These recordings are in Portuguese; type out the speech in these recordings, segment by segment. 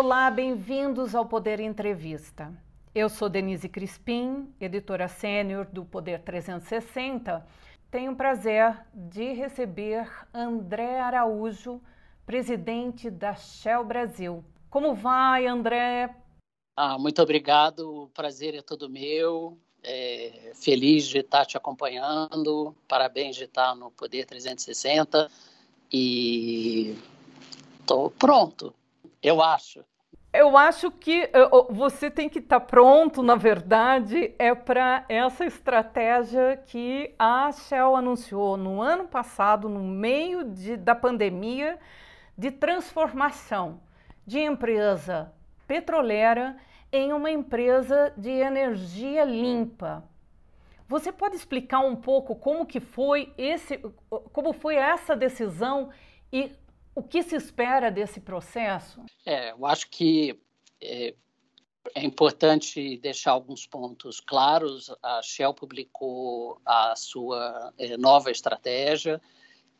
Olá, bem-vindos ao Poder Entrevista. Eu sou Denise Crispim, editora sênior do Poder 360. Tenho o prazer de receber André Araújo, presidente da Shell Brasil. Como vai, André? Ah, muito obrigado, o prazer é todo meu. É, feliz de estar te acompanhando, parabéns de estar no Poder 360 e estou pronto, eu acho. Eu acho que você tem que estar pronto, na verdade, é para essa estratégia que a Shell anunciou no ano passado, no meio de, da pandemia, de transformação de empresa petroleira em uma empresa de energia limpa. Você pode explicar um pouco como que foi esse, como foi essa decisão e o que se espera desse processo? É, eu acho que é, é importante deixar alguns pontos claros. A Shell publicou a sua é, nova estratégia.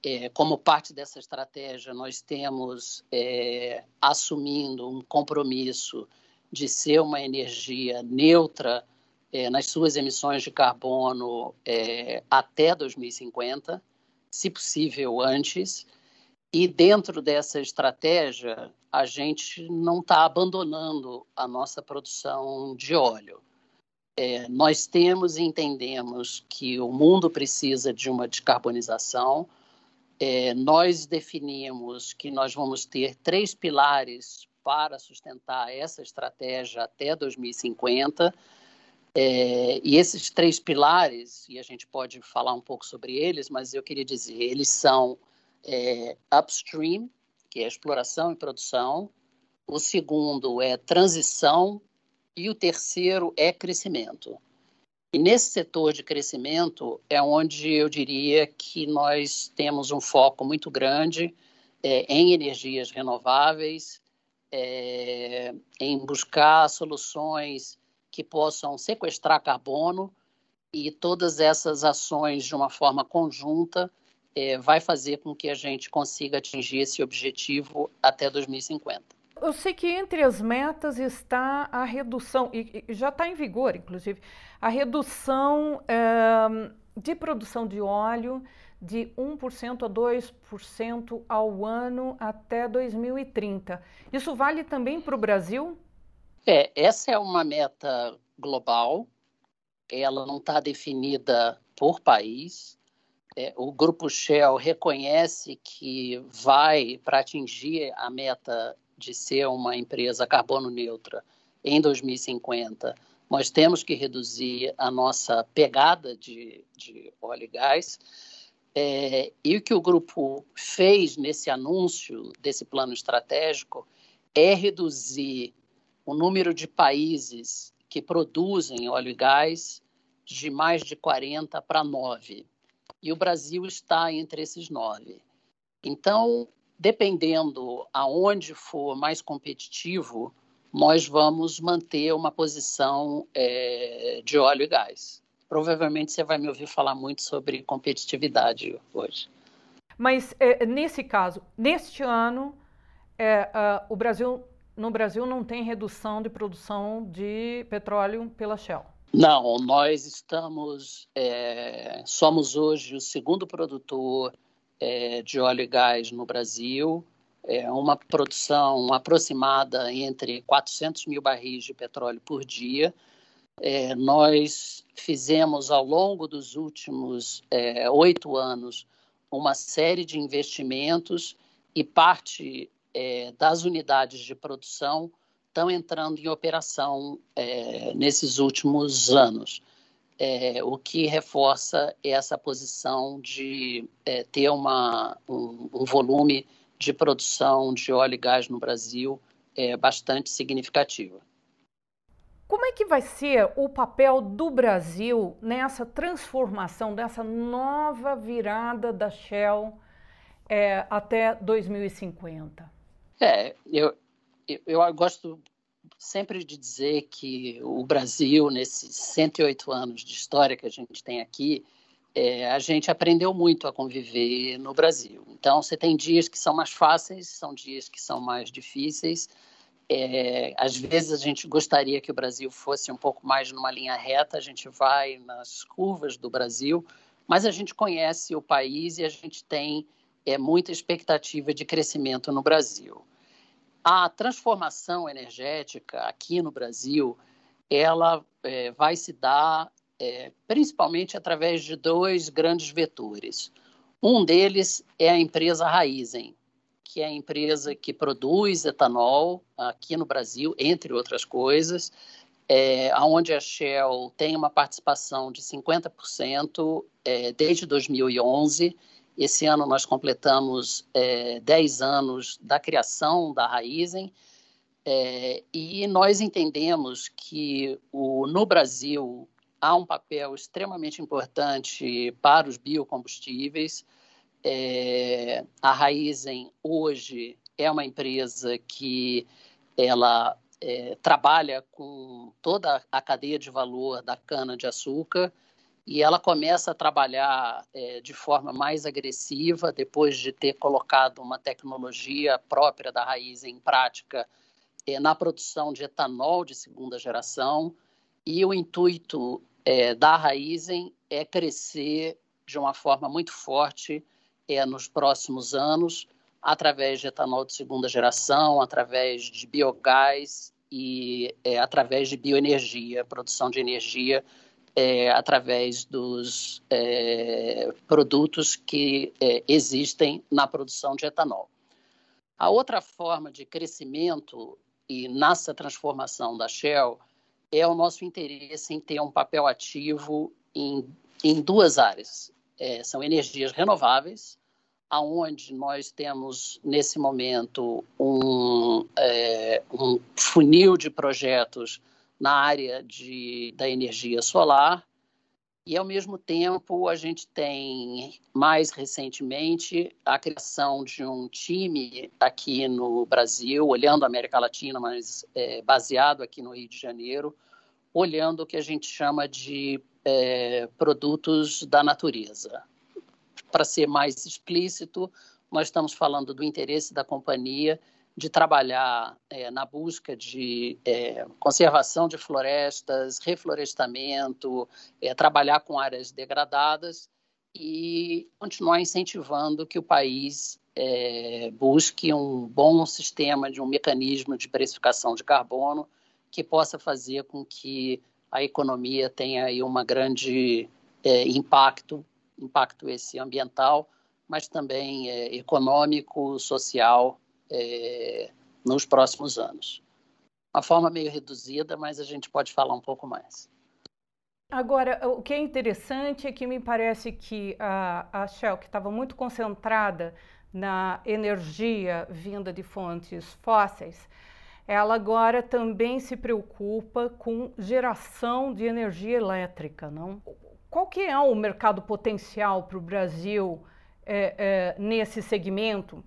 É, como parte dessa estratégia, nós temos é, assumindo um compromisso de ser uma energia neutra é, nas suas emissões de carbono é, até 2050, se possível antes. E dentro dessa estratégia, a gente não está abandonando a nossa produção de óleo. É, nós temos e entendemos que o mundo precisa de uma descarbonização. É, nós definimos que nós vamos ter três pilares para sustentar essa estratégia até 2050. É, e esses três pilares, e a gente pode falar um pouco sobre eles, mas eu queria dizer, eles são é, upstream, que é exploração e produção, o segundo é transição e o terceiro é crescimento. E nesse setor de crescimento é onde eu diria que nós temos um foco muito grande é, em energias renováveis, é, em buscar soluções que possam sequestrar carbono e todas essas ações de uma forma conjunta é, vai fazer com que a gente consiga atingir esse objetivo até 2050. Eu sei que entre as metas está a redução, e, já está em vigor, inclusive, a redução é, de produção de óleo de 1% a 2% ao ano até 2030. Isso vale também para o Brasil? É, essa é uma meta global, ela não está definida por país, é, o grupo Shell reconhece que vai para atingir a meta de ser uma empresa carbono neutra em 2050, nós temos que reduzir a nossa pegada de, de óleo e gás. É, e o que o grupo fez nesse anúncio desse plano estratégico é reduzir o número de países que produzem óleo e gás de mais de 40 para 9 e o Brasil está entre esses nove. Então, dependendo aonde for mais competitivo, nós vamos manter uma posição é, de óleo e gás. Provavelmente você vai me ouvir falar muito sobre competitividade hoje. Mas é, nesse caso, neste ano, é, o Brasil, no Brasil não tem redução de produção de petróleo pela Shell. Não, nós estamos, é, somos hoje o segundo produtor é, de óleo e gás no Brasil, é uma produção aproximada entre 400 mil barris de petróleo por dia. É, nós fizemos ao longo dos últimos é, oito anos uma série de investimentos e parte é, das unidades de produção estão entrando em operação é, nesses últimos anos, é, o que reforça essa posição de é, ter uma, um, um, volume de produção de óleo e gás no Brasil é, bastante significativo. Como é que vai ser o papel do Brasil nessa transformação, dessa nova virada da Shell é, até 2050? É, eu, eu gosto sempre de dizer que o Brasil, nesses 108 anos de história que a gente tem aqui, é, a gente aprendeu muito a conviver no Brasil. Então, você tem dias que são mais fáceis, são dias que são mais difíceis, É, às vezes a gente gostaria que o Brasil fosse um pouco mais numa linha reta, a gente vai nas curvas do Brasil, mas a gente conhece o país e a gente tem é, muita expectativa de crescimento no Brasil. A transformação energética aqui no Brasil, ela é, vai se dar é, principalmente através de dois grandes vetores. Um deles é a empresa Raizen, que é a empresa que produz etanol aqui no Brasil, entre outras coisas, é, onde a Shell tem uma participação de 50% é, desde 2011. Esse ano nós completamos é, 10 anos da criação da Raizen é, e nós entendemos que o, no Brasil há um papel extremamente importante para os biocombustíveis. É, a Raizen hoje é uma empresa que ela é, trabalha com toda a cadeia de valor da cana-de-açúcar e ela começa a trabalhar é, de forma mais agressiva depois de ter colocado uma tecnologia própria da raiz em prática é, na produção de etanol de segunda geração. E o intuito é, da Raizen é crescer de uma forma muito forte é, nos próximos anos, através de etanol de segunda geração, através de biogás e é, através de bioenergia, produção de energia é, através dos é, produtos que é, existem na produção de etanol. A outra forma de crescimento e nessa transformação da Shell é o nosso interesse em ter um papel ativo em, em duas áreas. É, são energias renováveis, aonde nós temos nesse momento um, é, um funil de projetos na área de, da energia solar e, ao mesmo tempo, a gente tem, mais recentemente, a criação de um time aqui no Brasil, olhando a América Latina, mas é, baseado aqui no Rio de Janeiro, olhando o que a gente chama de é, produtos da natureza. Para ser mais explícito, nós estamos falando do interesse da companhia de trabalhar é, na busca de é, conservação de florestas, reflorestamento, é, trabalhar com áreas degradadas e continuar incentivando que o país é, busque um bom sistema de um mecanismo de precificação de carbono que possa fazer com que a economia tenha aí uma grande é, impacto, impacto esse ambiental, mas também é, econômico, social é, nos próximos anos. Uma forma meio reduzida, mas a gente pode falar um pouco mais. Agora, o que é interessante é que me parece que a, a Shell, que estava muito concentrada na energia vinda de fontes fósseis, ela agora também se preocupa com geração de energia elétrica, não? Qual que é o mercado potencial para o Brasil é, é, nesse segmento?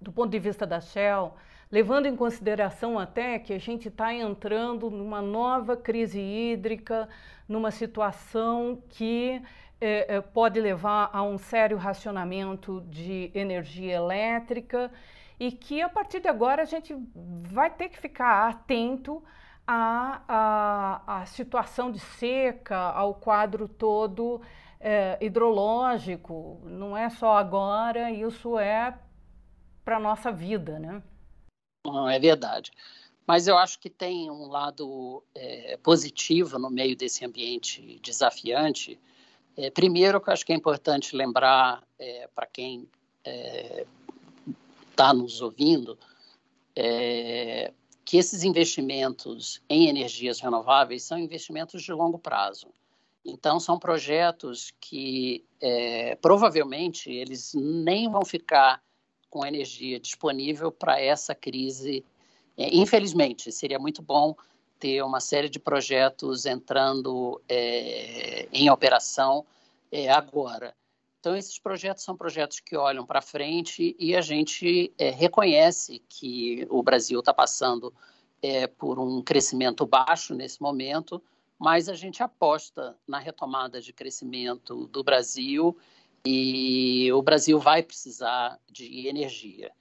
Do ponto de vista da Shell, levando em consideração até que a gente está entrando numa nova crise hídrica, numa situação que é, é, pode levar a um sério racionamento de energia elétrica e que a partir de agora a gente vai ter que ficar atento à, à, à situação de seca, ao quadro todo é, hidrológico. Não é só agora, isso é para a nossa vida, né? É verdade. Mas eu acho que tem um lado é, positivo no meio desse ambiente desafiante. É, primeiro, que eu acho que é importante lembrar é, para quem está é, nos ouvindo é, que esses investimentos em energias renováveis são investimentos de longo prazo. Então, são projetos que é, provavelmente eles nem vão ficar com energia disponível para essa crise. É, infelizmente, seria muito bom ter uma série de projetos entrando é, em operação é, agora. Então, esses projetos são projetos que olham para frente e a gente é, reconhece que o Brasil está passando é, por um crescimento baixo nesse momento, mas a gente aposta na retomada de crescimento do Brasil e o Brasil vai precisar de energia.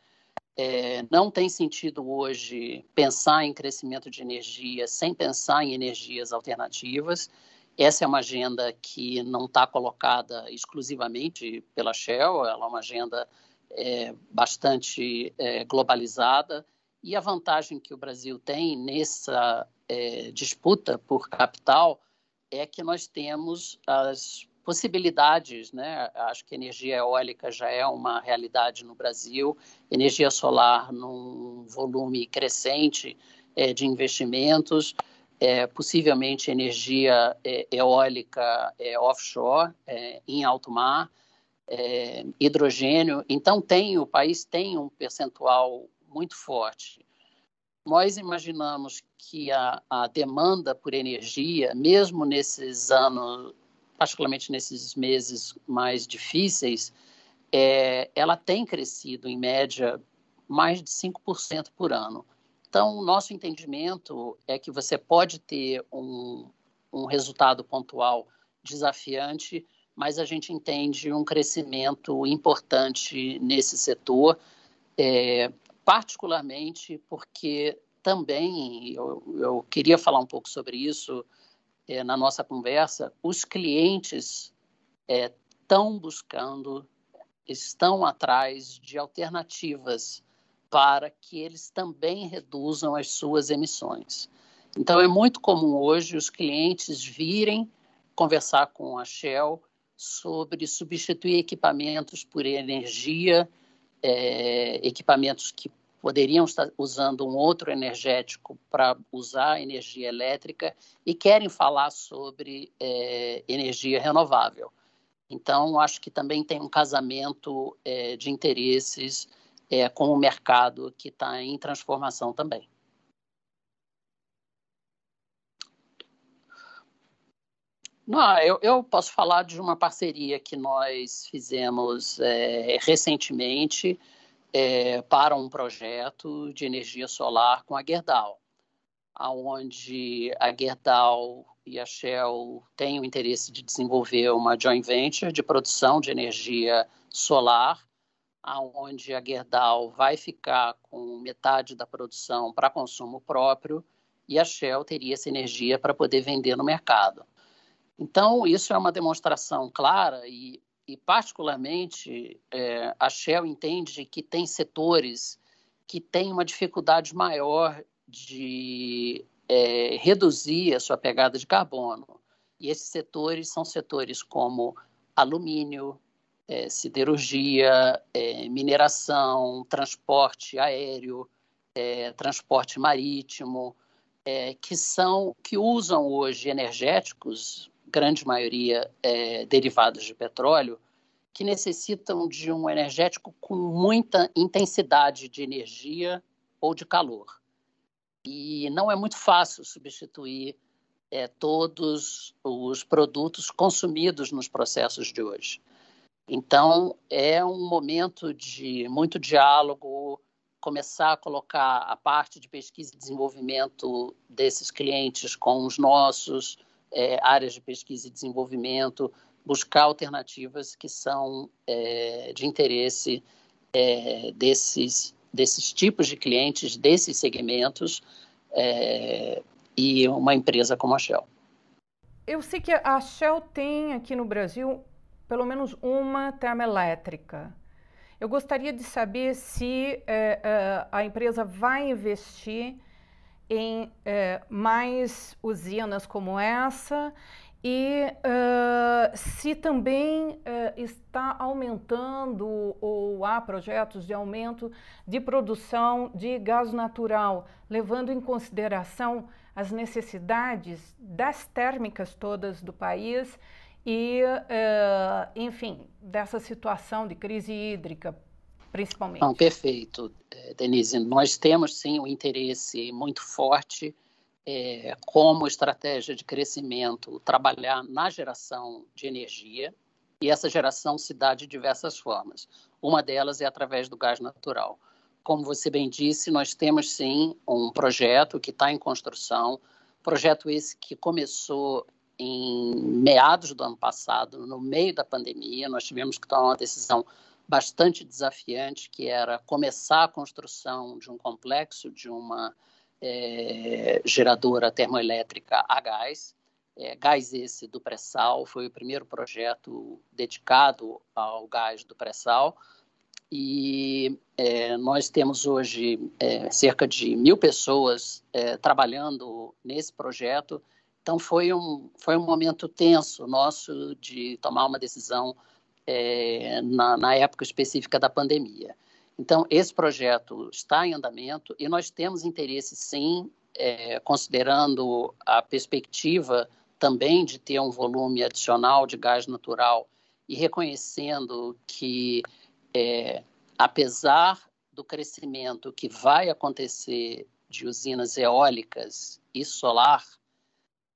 É, não tem sentido hoje pensar em crescimento de energia sem pensar em energias alternativas. Essa é uma agenda que não está colocada exclusivamente pela Shell, ela é uma agenda é, bastante é, globalizada. E a vantagem que o Brasil tem nessa é, disputa por capital é que nós temos as possibilidades, né? Acho que energia eólica já é uma realidade no Brasil, energia solar num volume crescente é, de investimentos, é, possivelmente energia é, eólica é, offshore, é, em alto mar, é, hidrogênio. Então tem o país tem um percentual muito forte. Nós imaginamos que a, a demanda por energia, mesmo nesses anos particularmente nesses meses mais difíceis, é, ela tem crescido, em média, mais de 5% por ano. Então, o nosso entendimento é que você pode ter um, um resultado pontual desafiante, mas a gente entende um crescimento importante nesse setor, é, particularmente porque também, eu, eu queria falar um pouco sobre isso, é, na nossa conversa, os clientes estão é, buscando, estão atrás de alternativas para que eles também reduzam as suas emissões. Então, é muito comum hoje os clientes virem conversar com a Shell sobre substituir equipamentos por energia, é, equipamentos que poderiam estar usando um outro energético para usar energia elétrica e querem falar sobre é, energia renovável. Então, acho que também tem um casamento é, de interesses é, com o mercado que está em transformação também. Não, eu, eu, posso falar de uma parceria que nós fizemos recentemente é, para um projeto de energia solar com a Gerdau, onde a Gerdau e a Shell têm o interesse de desenvolver uma joint venture de produção de energia solar, onde a Gerdau vai ficar com metade da produção para consumo próprio e a Shell teria essa energia para poder vender no mercado. Então, isso é uma demonstração clara e e particularmente é, a Shell entende que tem setores que têm uma dificuldade maior de é, reduzir a sua pegada de carbono. E esses setores são setores como alumínio, é, siderurgia, é, mineração, transporte aéreo, é, transporte marítimo, é, que são que usam hoje energéticos grande maioria é, derivados de petróleo, que necessitam de um energético com muita intensidade de energia ou de calor. E não é muito fácil substituir é, todos os produtos consumidos nos processos de hoje. Então, é um momento de muito diálogo, começar a colocar a parte de pesquisa e desenvolvimento desses clientes com os nossos, é, áreas de pesquisa e desenvolvimento, buscar alternativas que são é, de interesse é, desses, desses tipos de clientes, desses segmentos, é, e uma empresa como a Shell. Eu sei que a Shell tem aqui no Brasil pelo menos uma termoelétrica. Eu gostaria de saber se é, é, a empresa vai investir em é, mais usinas como essa e uh, se também uh, está aumentando ou há projetos de aumento de produção de gás natural, levando em consideração as necessidades das térmicas todas do país e, uh, enfim, dessa situação de crise hídrica, principalmente. Perfeito, é, Denise. Nós temos sim um interesse muito forte é, como estratégia de crescimento trabalhar na geração de energia e essa geração se dá de diversas formas. Uma delas é através do gás natural. Como você bem disse, nós temos sim um projeto que está em construção, projeto esse que começou em meados do ano passado, no meio da pandemia, nós tivemos que tomar uma decisão bastante desafiante, que era começar a construção de um complexo de uma é, geradora termoelétrica a gás. É, gás esse do pré-sal, foi o primeiro projeto dedicado ao gás do pré-sal. E é, nós temos hoje é, cerca de mil pessoas é, trabalhando nesse projeto. Então, foi um, foi um momento tenso nosso de tomar uma decisão é, na, na época específica da pandemia. Então, esse projeto está em andamento e nós temos interesse, sim, é, considerando a perspectiva também de ter um volume adicional de gás natural e reconhecendo que, é, apesar do crescimento que vai acontecer de usinas eólicas e solar,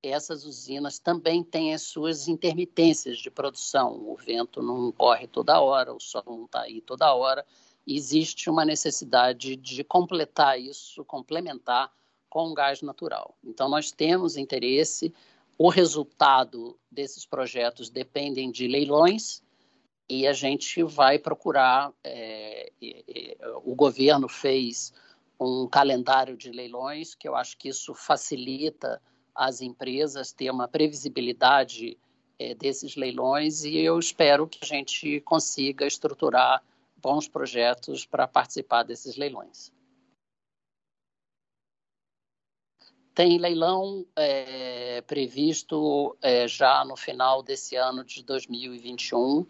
essas usinas também têm as suas intermitências de produção. O vento não corre toda hora, o sol não está aí toda hora existe uma necessidade de completar isso, complementar com gás natural. Então, nós temos interesse, o resultado desses projetos dependem de leilões e a gente vai procurar. É, o governo fez um calendário de leilões, que eu acho que isso facilita as empresas ter uma previsibilidade é, desses leilões e eu espero que a gente consiga estruturar bons projetos para participar desses leilões. Tem leilão é, previsto é, já no final desse ano de 2021,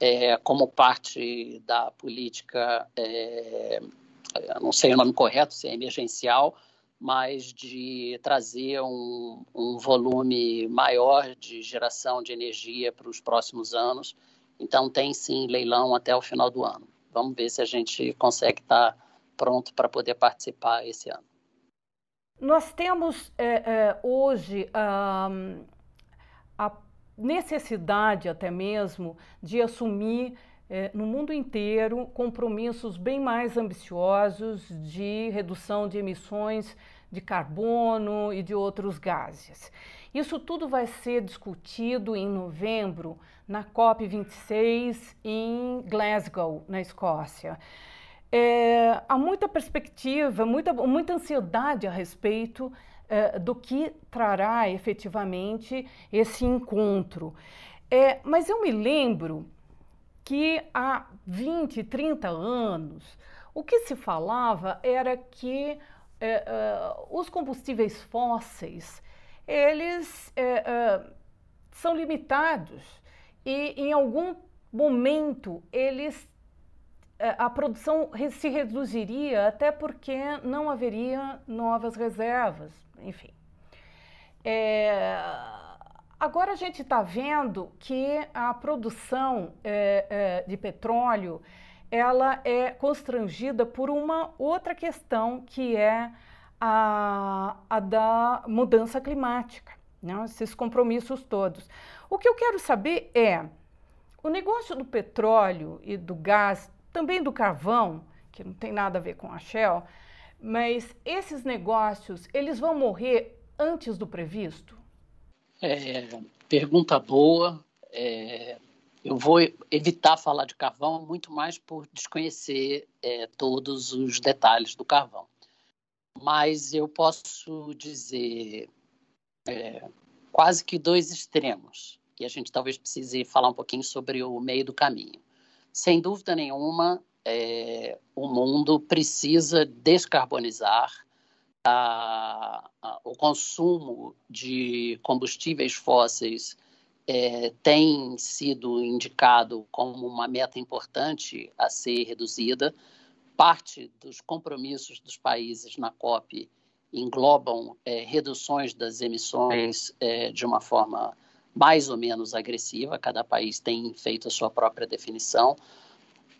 é, como parte da política, é, não sei o nome correto, se é emergencial, mas de trazer um, um volume maior de geração de energia para os próximos anos então, tem sim leilão até o final do ano. Vamos ver se a gente consegue estar pronto para poder participar esse ano. Nós temos é, é, hoje um, a necessidade até mesmo de assumir é, no mundo inteiro compromissos bem mais ambiciosos de redução de emissões de carbono e de outros gases. Isso tudo vai ser discutido em novembro na COP26 em Glasgow, na Escócia. É, há muita perspectiva, muita, muita ansiedade a respeito é, do que trará efetivamente esse encontro. É, mas eu me lembro que há 20, 30 anos, o que se falava era que os combustíveis fósseis eles é, é, são limitados e em algum momento eles é, a produção se reduziria até porque não haveria novas reservas, enfim. É, agora a gente está vendo que a produção é, é, de petróleo ela é constrangida por uma outra questão que é a, a da mudança climática, né? esses compromissos todos. O que eu quero saber é, o negócio do petróleo e do gás, também do carvão, que não tem nada a ver com a Shell, mas esses negócios, eles vão morrer antes do previsto? É, pergunta boa. É, eu vou evitar falar de carvão muito mais por desconhecer é, todos os detalhes do carvão mas eu posso dizer é, quase que dois extremos, e a gente talvez precise falar um pouquinho sobre o meio do caminho. Sem dúvida nenhuma, é, o mundo precisa descarbonizar a, a, o consumo de combustíveis fósseis é, tem sido indicado como uma meta importante a ser reduzida. Parte dos compromissos dos países na COP englobam é, reduções das emissões é, de uma forma mais ou menos agressiva, cada país tem feito a sua própria definição,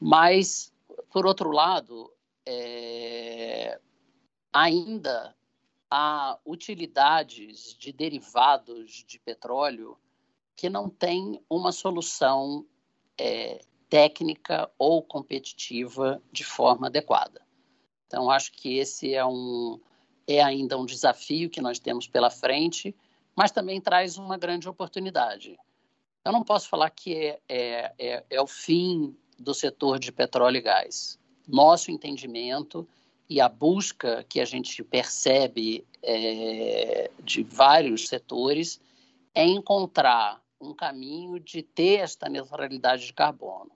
mas, por outro lado, é, ainda há utilidades de derivados de petróleo que não têm uma solução é, técnica ou competitiva de forma adequada. Então, acho que esse é, um, é ainda um desafio que nós temos pela frente, mas também traz uma grande oportunidade. Eu não posso falar que é, é, é, é o fim do setor de petróleo e gás. Nosso entendimento e a busca que a gente percebe é, de vários setores é encontrar um caminho de ter esta neutralidade de carbono.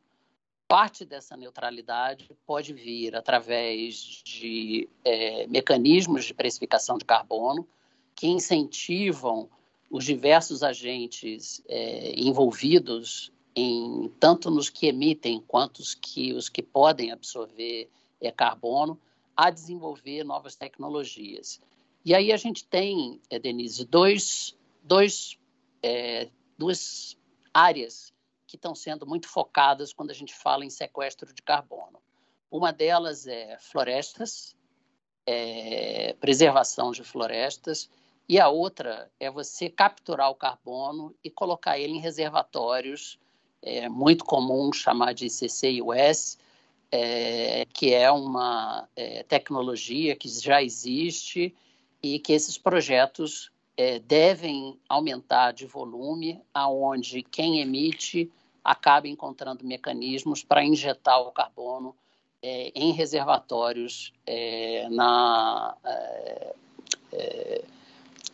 Parte dessa neutralidade pode vir através de é, mecanismos de precificação de carbono que incentivam os diversos agentes é, envolvidos em tanto nos que emitem quanto os que, os que podem absorver é, carbono a desenvolver novas tecnologias. E aí a gente tem, é, Denise, dois, dois, é, duas áreas que estão sendo muito focadas quando a gente fala em sequestro de carbono. Uma delas é florestas, é, preservação de florestas, e a outra é você capturar o carbono e colocar ele em reservatórios, é muito comum chamar de CCUS, é, que é uma é, tecnologia que já existe e que esses projetos é, devem aumentar de volume, aonde quem emite acaba encontrando mecanismos para injetar o carbono é, em reservatórios é, na é, é,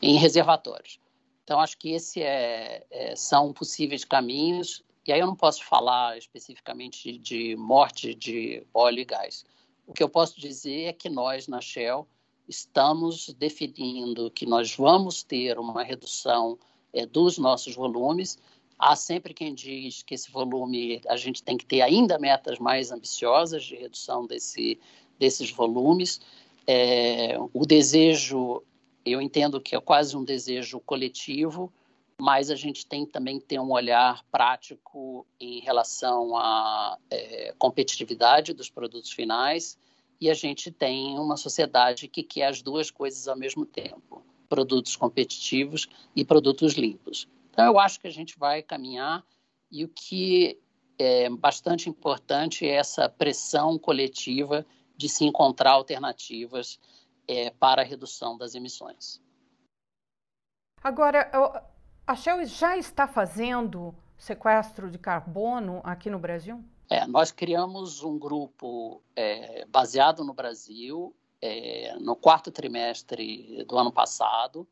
em reservatórios. Então acho que esse é, são possíveis caminhos. E aí eu não posso falar especificamente de morte de óleo e gás. O que eu posso dizer é que nós na Shell estamos definindo que nós vamos ter uma redução é, dos nossos volumes. Há sempre quem diz que esse volume a gente tem que ter ainda metas mais ambiciosas de redução desse, desses volumes. É, o desejo, eu entendo que é quase um desejo coletivo, mas a gente tem também que ter um olhar prático em relação à é, competitividade dos produtos finais e a gente tem uma sociedade que quer as duas coisas ao mesmo tempo: produtos competitivos e produtos limpos. Então, eu acho que a gente vai caminhar e o que é bastante importante é essa pressão coletiva de se encontrar alternativas é, para a redução das emissões. Agora, a Shell já está fazendo sequestro de carbono aqui no Brasil? É, nós criamos um grupo é, baseado no Brasil é, no quarto trimestre do ano passado.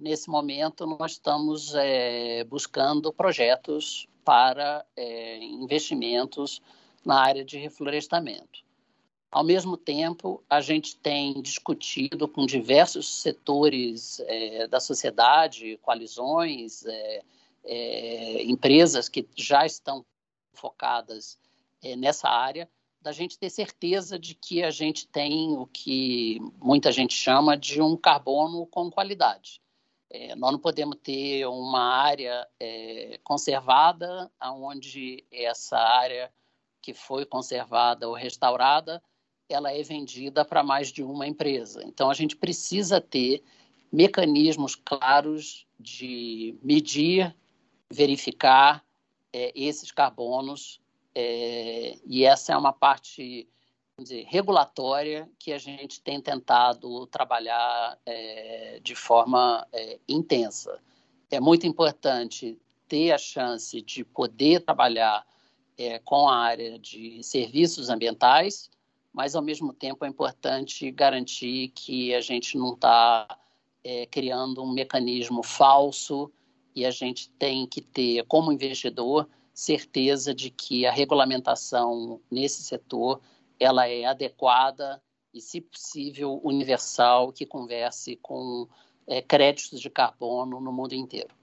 Nesse momento, nós estamos é, buscando projetos para é, investimentos na área de reflorestamento. Ao mesmo tempo, a gente tem discutido com diversos setores é, da sociedade, coalizões, empresas que já estão focadas é, nessa área, da gente ter certeza de que a gente tem o que muita gente chama de um carbono com qualidade. É, nós não podemos ter uma área é, conservada, onde essa área que foi conservada ou restaurada, ela é vendida para mais de uma empresa. Então, a gente precisa ter mecanismos claros de medir, verificar é, esses carbonos é, e essa é uma parte dizer, regulatória que a gente tem tentado trabalhar é, de forma é, intensa. É muito importante ter a chance de poder trabalhar é, com a área de serviços ambientais, mas ao mesmo tempo é importante garantir que a gente não está é, criando um mecanismo falso e a gente tem que ter, como investidor, certeza de que a regulamentação nesse setor ela é adequada e, se possível, universal, que converse com é, créditos de carbono no mundo inteiro.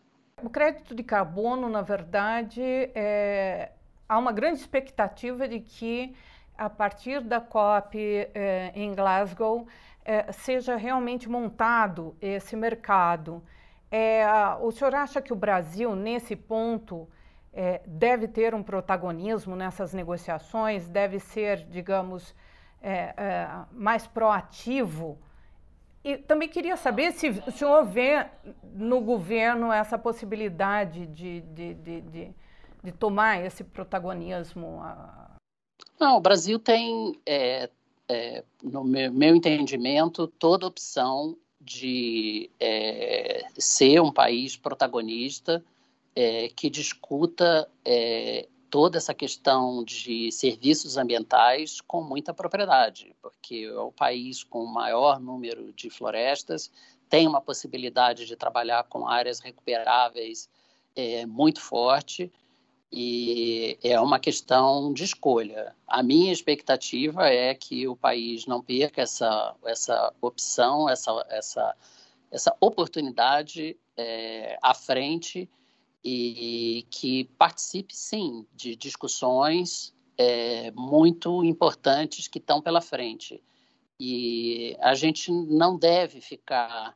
O crédito de carbono, na verdade, é... há uma grande expectativa de que, a partir da COP é, em Glasgow, é, seja realmente montado esse mercado. É, o senhor acha que o Brasil, nesse ponto, é, deve ter um protagonismo nessas negociações, deve ser, digamos, é, é, mais proativo. E também queria saber se o senhor vê no governo essa possibilidade de, de, de, de, de tomar esse protagonismo. Não, o Brasil tem, é, é, no meu, meu, entendimento, toda opção de ser um país protagonista é, que discuta é, toda essa questão de serviços ambientais com muita propriedade, porque é o país com o maior número de florestas, tem uma possibilidade de trabalhar com áreas recuperáveis é, muito forte e é uma questão de escolha. A minha expectativa é que o país não perca essa, essa opção, essa, essa, essa oportunidade é, à frente e que participe, sim, de discussões é, muito importantes que estão pela frente. E a gente não deve ficar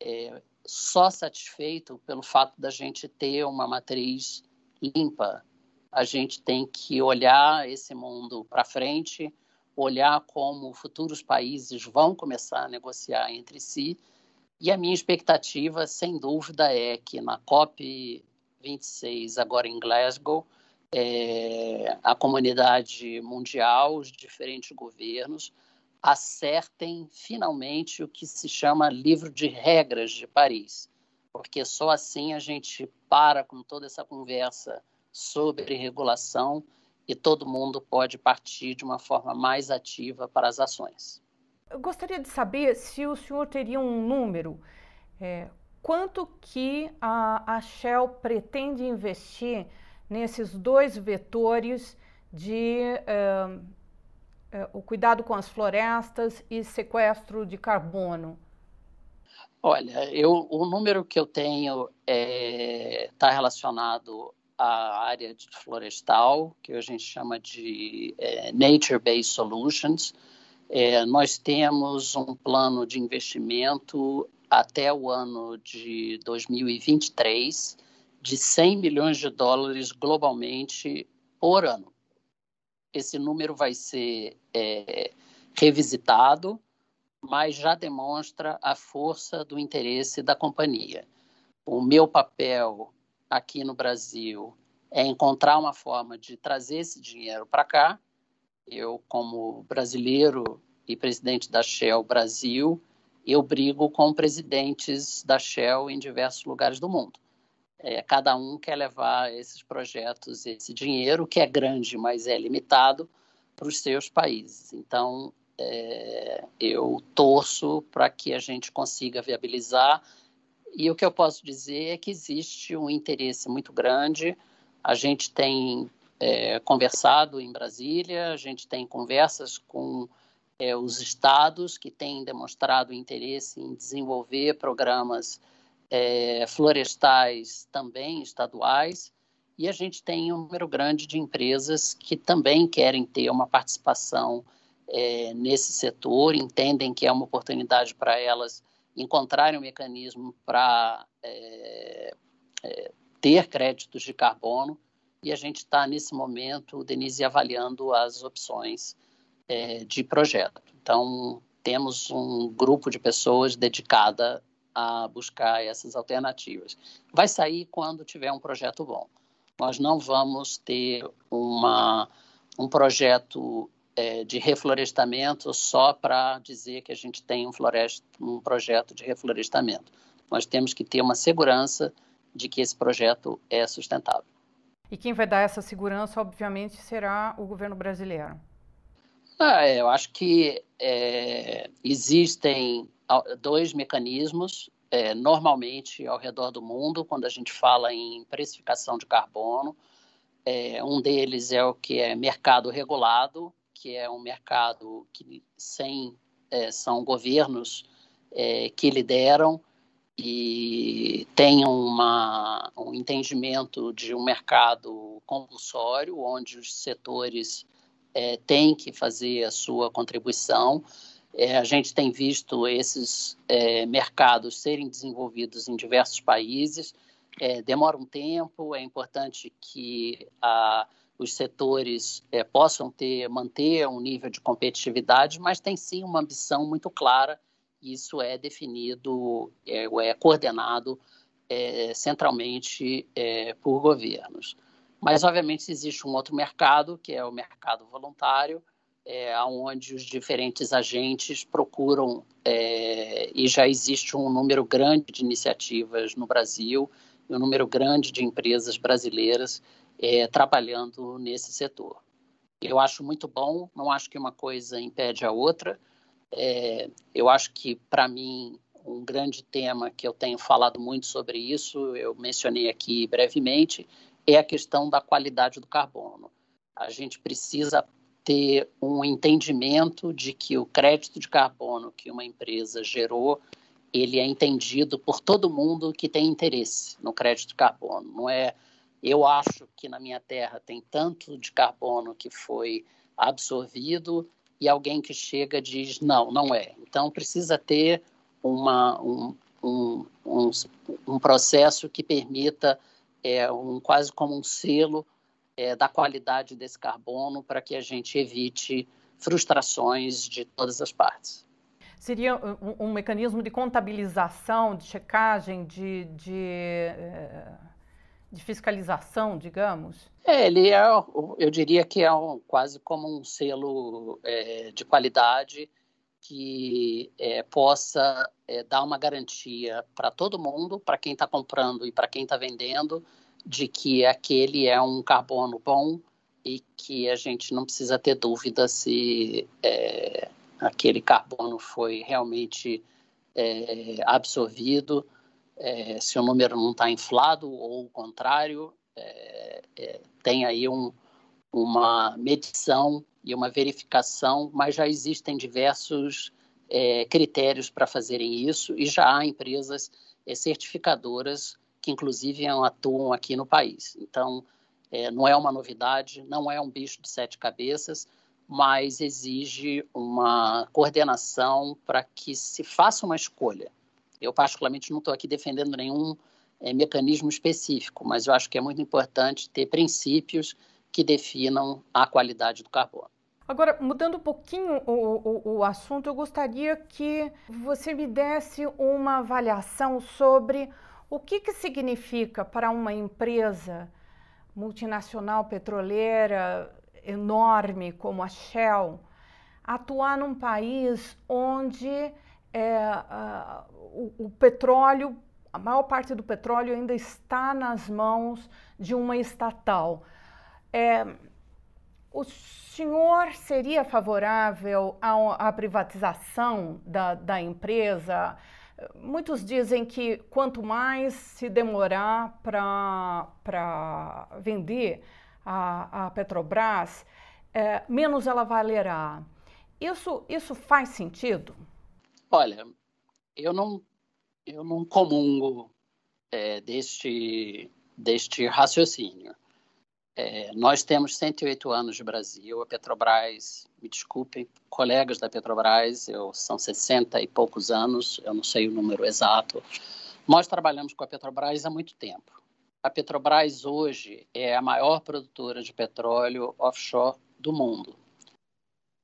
é, só satisfeito pelo fato da gente ter uma matriz limpa. A gente tem que olhar esse mundo para frente, olhar como futuros países vão começar a negociar entre si. E a minha expectativa, sem dúvida, é que na COP 26, agora em Glasgow, é, a comunidade mundial, os diferentes governos, acertem finalmente o que se chama livro de regras de Paris, porque só assim a gente para com toda essa conversa sobre regulação e todo mundo pode partir de uma forma mais ativa para as ações. Eu gostaria de saber se o senhor teria um número, é, quanto que a, a Shell pretende investir nesses dois vetores de uh, é, o cuidado com as florestas e sequestro de carbono? Olha, eu, o número que eu tenho está é, tá relacionado à área de florestal, que a gente chama de é, Nature-Based Solutions. É, nós temos um plano de investimento até o ano de 2023 de 100 milhões de dólares globalmente por ano esse número vai ser é, revisitado, mas já demonstra a força do interesse da companhia. O meu papel aqui no Brasil é encontrar uma forma de trazer esse dinheiro para cá. Eu, como brasileiro e presidente da Shell Brasil, eu brigo com presidentes da Shell em diversos lugares do mundo. É, cada um quer levar esses projetos, esse dinheiro, que é grande, mas é limitado, para os seus países. Então, é, eu torço para que a gente consiga viabilizar. E o que eu posso dizer é que existe um interesse muito grande. A gente tem é, conversado em Brasília, a gente tem conversas com é, os estados que têm demonstrado interesse em desenvolver programas é, florestais também estaduais, e a gente tem um número grande de empresas que também querem ter uma participação é, nesse setor, entendem que é uma oportunidade para elas encontrarem um mecanismo para é, é, ter créditos de carbono, e a gente está nesse momento, Denise, avaliando as opções é, de projeto. Então, temos um grupo de pessoas dedicada a buscar essas alternativas. Vai sair quando tiver um projeto bom. Nós não vamos ter uma, um projeto é, de reflorestamento só para dizer que a gente tem um, floresta, um projeto de reflorestamento. Nós temos que ter uma segurança de que esse projeto é sustentável. E quem vai dar essa segurança, obviamente, será o governo brasileiro. Ah, eu acho que é, existem dois mecanismos, é, normalmente ao redor do mundo, quando a gente fala em precificação de carbono. É, um deles é o que é mercado regulado, que é um mercado que sem é, são governos é, que lideram e tem uma, um entendimento de um mercado compulsório, onde os setores é, têm que fazer a sua contribuição. É, a gente tem visto esses é, mercados serem desenvolvidos em diversos países. É, demora um tempo, é importante que a, os setores é, possam ter, manter um nível de competitividade, mas tem sim uma ambição muito clara. E isso é definido, é, é coordenado é, centralmente por governos. Mas, obviamente, existe um outro mercado, que é o mercado voluntário, é, onde os diferentes agentes procuram, é, e já existe um número grande de iniciativas no Brasil, um número grande de empresas brasileiras é, trabalhando nesse setor. Eu acho muito bom, não acho que uma coisa impede a outra. É, eu acho que, para mim, um grande tema que eu tenho falado muito sobre isso, eu mencionei aqui brevemente, é a questão da qualidade do carbono. A gente precisa ter um entendimento de que o crédito de carbono que uma empresa gerou, ele é entendido por todo mundo que tem interesse no crédito de carbono. Não é, eu acho que na minha terra tem tanto de carbono que foi absorvido e alguém que chega diz não, não é. Então precisa ter uma, um, um, um, um processo que permita é, um, quase como um selo é, da qualidade desse carbono para que a gente evite frustrações de todas as partes. Seria um, um mecanismo de contabilização, de checagem, de, de, eh, de, fiscalização, digamos? É, ele é, eu diria que é um, quase como um selo é, de qualidade que é, possa é, dar uma garantia para todo mundo, para quem está comprando e para quem está vendendo, de que aquele é um carbono bom e que a gente não precisa ter dúvida se é, aquele carbono foi realmente é, absorvido, é, se o número não está inflado ou o contrário. É, tem aí um, uma medição e uma verificação, mas já existem diversos é, critérios para fazerem isso e já há empresas é, certificadoras que, inclusive, atuam aqui no país. Então, é, não é uma novidade, não é um bicho de sete cabeças, mas exige uma coordenação para que se faça uma escolha. Eu, particularmente, não estou aqui defendendo nenhum é, mecanismo específico, mas eu acho que é muito importante ter princípios que definam a qualidade do carbono. Agora, mudando um pouquinho o, o, o, assunto, eu gostaria que você me desse uma avaliação sobre o que, que significa para uma empresa multinacional petroleira enorme como a Shell atuar num país onde é, o, o petróleo, a maior parte do petróleo ainda está nas mãos de uma estatal. É, o senhor seria favorável à, privatização da, da, empresa? Muitos dizem que quanto mais se demorar para vender a, a Petrobras, é, menos ela valerá. Isso, isso faz sentido? Olha, eu não, eu não comungo é, deste, deste raciocínio. É, nós temos 108 anos de Brasil, a Petrobras, me desculpem, colegas da Petrobras, eu, são 60 e poucos anos, eu não sei o número exato. Nós trabalhamos com a Petrobras há muito tempo. A Petrobras hoje é a maior produtora de petróleo offshore do mundo.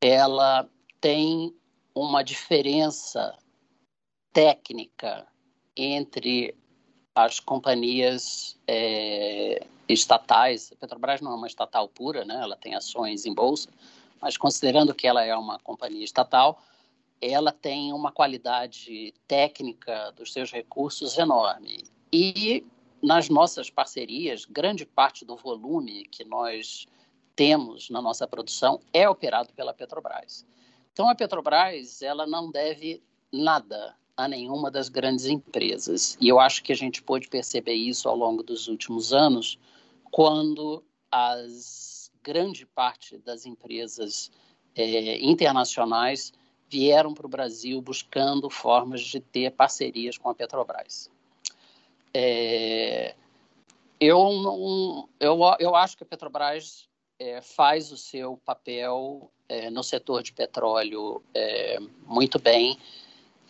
Ela tem uma diferença técnica entre as companhias é, estatais. A Petrobras não é uma estatal pura, né? ela tem ações em bolsa, mas considerando que ela é uma companhia estatal, ela tem uma qualidade técnica dos seus recursos enorme. E nas nossas parcerias, grande parte do volume que nós temos na nossa produção é operado pela Petrobras. Então a Petrobras, ela não deve nada a nenhuma das grandes empresas. E eu acho que a gente pôde perceber isso ao longo dos últimos anos, quando as grande parte das empresas é, internacionais vieram para o Brasil buscando formas de ter parcerias com a Petrobras. É, eu, não, eu, eu acho que a Petrobras é, faz o seu papel é, no setor de petróleo é, muito bem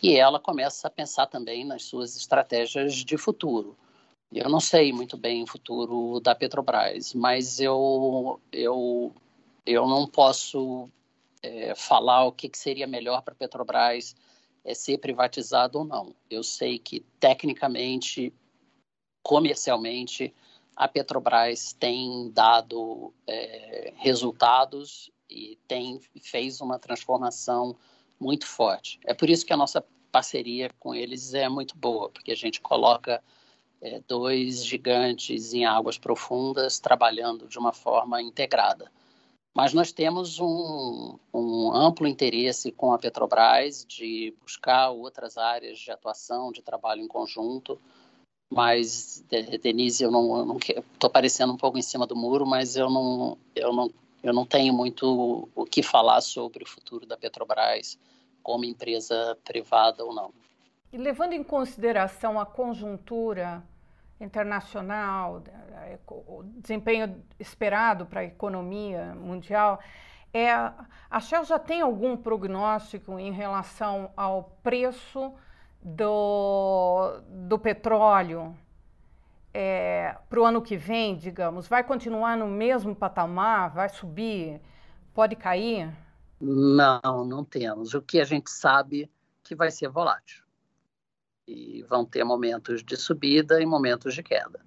e ela começa a pensar também nas suas estratégias de futuro. Eu não sei muito bem o futuro da Petrobras, mas eu, eu, eu não posso é, falar o que, que seria melhor para a Petrobras é, ser privatizado ou não. Eu sei que, tecnicamente, comercialmente, a Petrobras tem dado é, resultados e tem fez uma transformação muito forte. É por isso que a nossa parceria com eles é muito boa, porque a gente coloca é, dois gigantes em águas profundas trabalhando de uma forma integrada. Mas nós temos um, um, amplo interesse com a Petrobras de buscar outras áreas de atuação, de trabalho em conjunto. Mas, Denise, eu não estou parecendo um pouco em cima do muro, mas eu não, eu não, eu não tenho muito o que falar sobre o futuro da Petrobras como empresa privada ou não. E levando em consideração a conjuntura internacional, o desempenho esperado para a economia mundial, é, a Shell já tem algum prognóstico em relação ao preço do, do petróleo é, para o ano que vem, digamos? Vai continuar no mesmo patamar? Vai subir? Pode cair? Não, não temos. O que a gente sabe que vai ser volátil e vão ter momentos de subida e momentos de queda.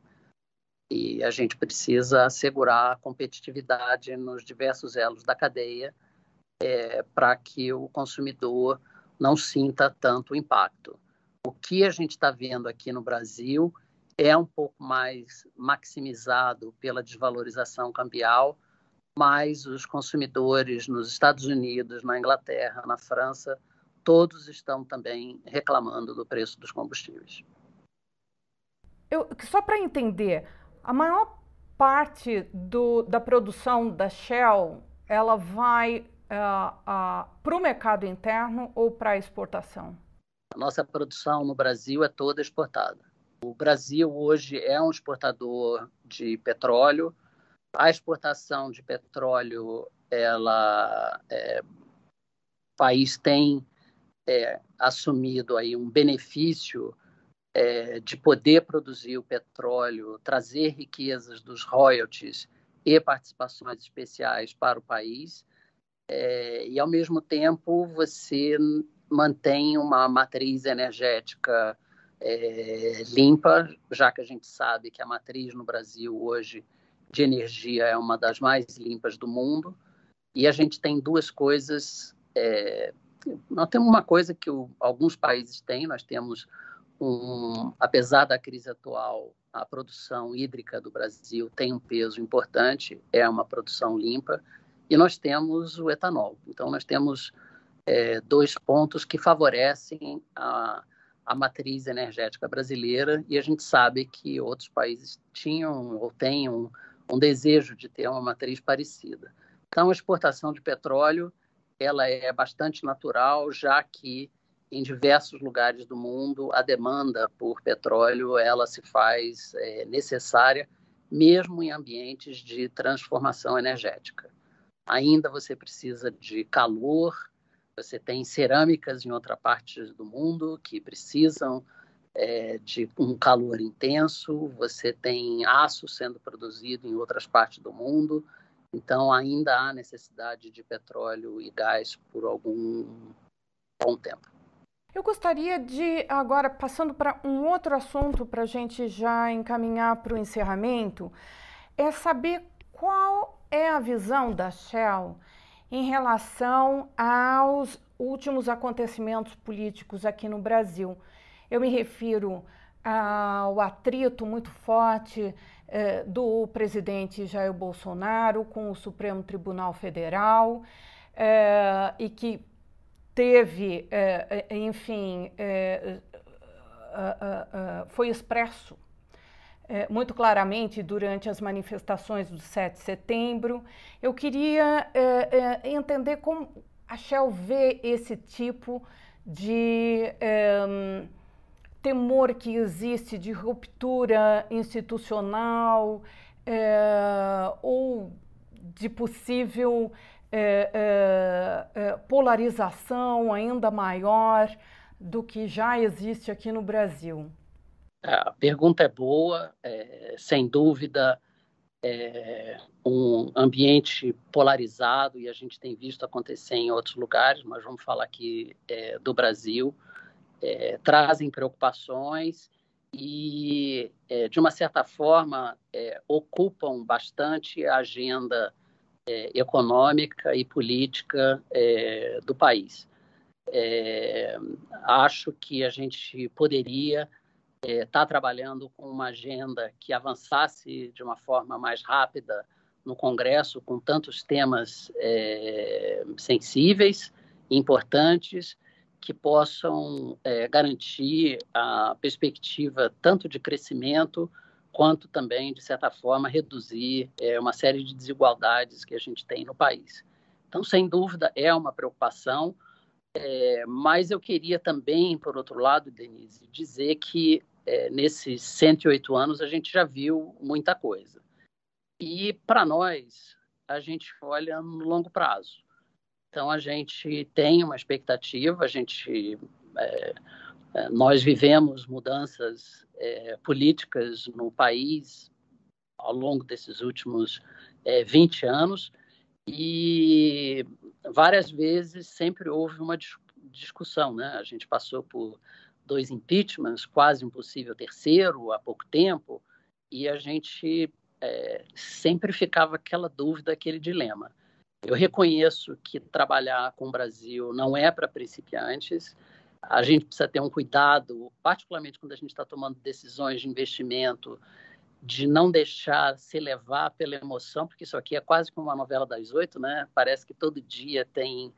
E a gente precisa assegurar a competitividade nos diversos elos da cadeia é, para que o consumidor não sinta tanto impacto. O que a gente está vendo aqui no Brasil é um pouco mais maximizado pela desvalorização cambial, mas os consumidores nos Estados Unidos, na Inglaterra, na França, todos estão também reclamando do preço dos combustíveis. Eu, só para entender, a maior parte do, da produção da Shell ela vai uh, uh, para o mercado interno ou para exportação? A nossa produção no Brasil é toda exportada. O Brasil hoje é um exportador de petróleo. A exportação de petróleo, ela, é, o país tem é, assumido aí um benefício é, de poder produzir o petróleo, trazer riquezas dos royalties e participações especiais para o país, é, e ao mesmo tempo você mantém uma matriz energética é, limpa, já que a gente sabe que a matriz no Brasil hoje de energia é uma das mais limpas do mundo, e a gente tem duas coisas é, nós temos uma coisa que o, alguns países têm, nós temos um, apesar da crise atual, a produção hídrica do Brasil tem um peso importante, é uma produção limpa, e nós temos o etanol. Então, nós temos é, dois pontos que favorecem a, a matriz energética brasileira, e a gente sabe que outros países tinham ou têm um, um desejo de ter uma matriz parecida. Então, a exportação de petróleo ela é bastante natural, já que em diversos lugares do mundo a demanda por petróleo ela se faz é, necessária, mesmo em ambientes de transformação energética. Ainda você precisa de calor, você tem cerâmicas em outra parte do mundo que precisam é, de um calor intenso, você tem aço sendo produzido em outras partes do mundo, então, ainda há necessidade de petróleo e gás por algum bom tempo. Eu gostaria de, agora, passando para um outro assunto, para a gente já encaminhar para o encerramento, é saber qual é a visão da Shell em relação aos últimos acontecimentos políticos aqui no Brasil. Eu me refiro ao atrito muito forte eh, do presidente Jair Bolsonaro com o Supremo Tribunal Federal eh, e que teve, eh, enfim, foi expresso muito claramente durante as manifestações do 7 de setembro. Eu queria entender como a Shell vê esse tipo de temor que existe de ruptura institucional é, ou de possível é, é, polarização ainda maior do que já existe aqui no Brasil? A pergunta é boa, é, sem dúvida, é um ambiente polarizado e a gente tem visto acontecer em outros lugares, mas vamos falar aqui é, do Brasil é, trazem preocupações e, é, de uma certa forma, é, ocupam bastante a agenda é, econômica e política é, do país. É, acho que a gente poderia está é, trabalhando com uma agenda que avançasse de uma forma mais rápida no Congresso, com tantos temas é, sensíveis, importantes, que possam é, garantir a perspectiva tanto de crescimento quanto também, de certa forma, reduzir é, uma série de desigualdades que a gente tem no país. Então, sem dúvida, é uma preocupação, é, mas eu queria também, por outro lado, Denise, dizer que é, nesses 108 anos a gente já viu muita coisa. E, para nós, a gente olha no longo prazo. Então, a gente tem uma expectativa, a gente. É, é nós vivemos mudanças é, políticas no país ao longo desses últimos é, 20 anos e várias vezes sempre houve uma discussão, né? A gente passou por dois impeachments, quase impossível terceiro há pouco tempo, e a gente é, sempre ficava aquela dúvida, aquele dilema. Eu reconheço que trabalhar com o Brasil não é para principiantes, a gente precisa ter um cuidado, particularmente quando a gente está tomando decisões de investimento, de não deixar se levar pela emoção, porque isso aqui é quase como uma novela das oito, né? Parece que todo dia tem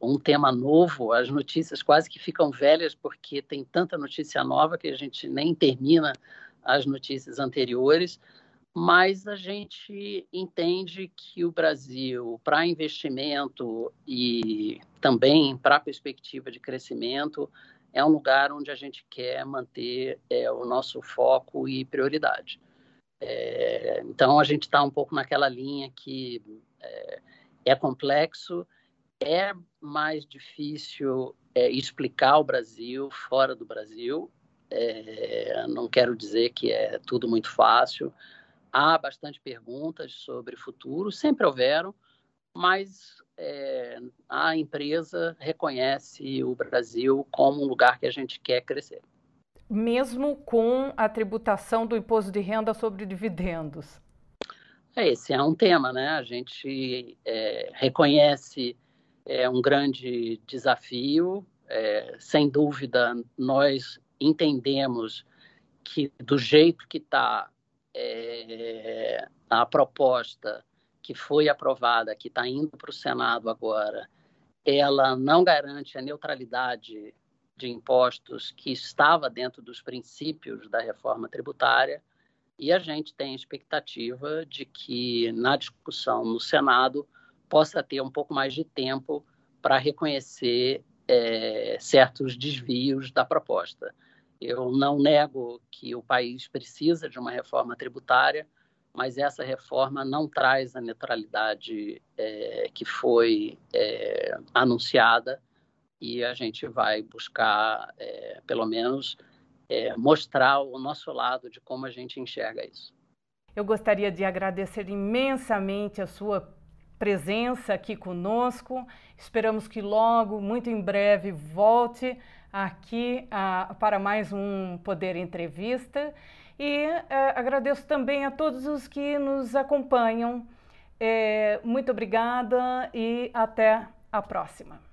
um tema novo, as notícias quase que ficam velhas porque tem tanta notícia nova que a gente nem termina as notícias anteriores mas a gente entende que o Brasil, para investimento e também para perspectiva de crescimento, é um lugar onde a gente quer manter é, o nosso foco e prioridade. É, então, a gente está um pouco naquela linha que é, é complexo, é mais difícil é, explicar o Brasil fora do Brasil. É, não quero dizer que é tudo muito fácil, Há bastante perguntas sobre futuro, sempre houveram, mas é, a empresa reconhece o Brasil como um lugar que a gente quer crescer. Mesmo com a tributação do imposto de renda sobre dividendos? É, esse é um tema, né? A gente é, reconhece é, um grande desafio. É, sem dúvida, nós entendemos que do jeito que está é, a proposta que foi aprovada, que está indo para o Senado agora, ela não garante a neutralidade de impostos que estava dentro dos princípios da reforma tributária, e a gente tem expectativa de que na discussão no Senado possa ter um pouco mais de tempo para reconhecer é, certos desvios da proposta. Eu não nego que o país precisa de uma reforma tributária, mas essa reforma não traz a neutralidade é, que foi é, anunciada e a gente vai buscar, é, pelo menos, é, mostrar o nosso lado de como a gente enxerga isso. Eu gostaria de agradecer imensamente a sua presença aqui conosco. Esperamos que logo, muito em breve, volte aqui uh, para mais um Poder Entrevista e uh, agradeço também a todos os que nos acompanham. É, muito obrigada e até a próxima.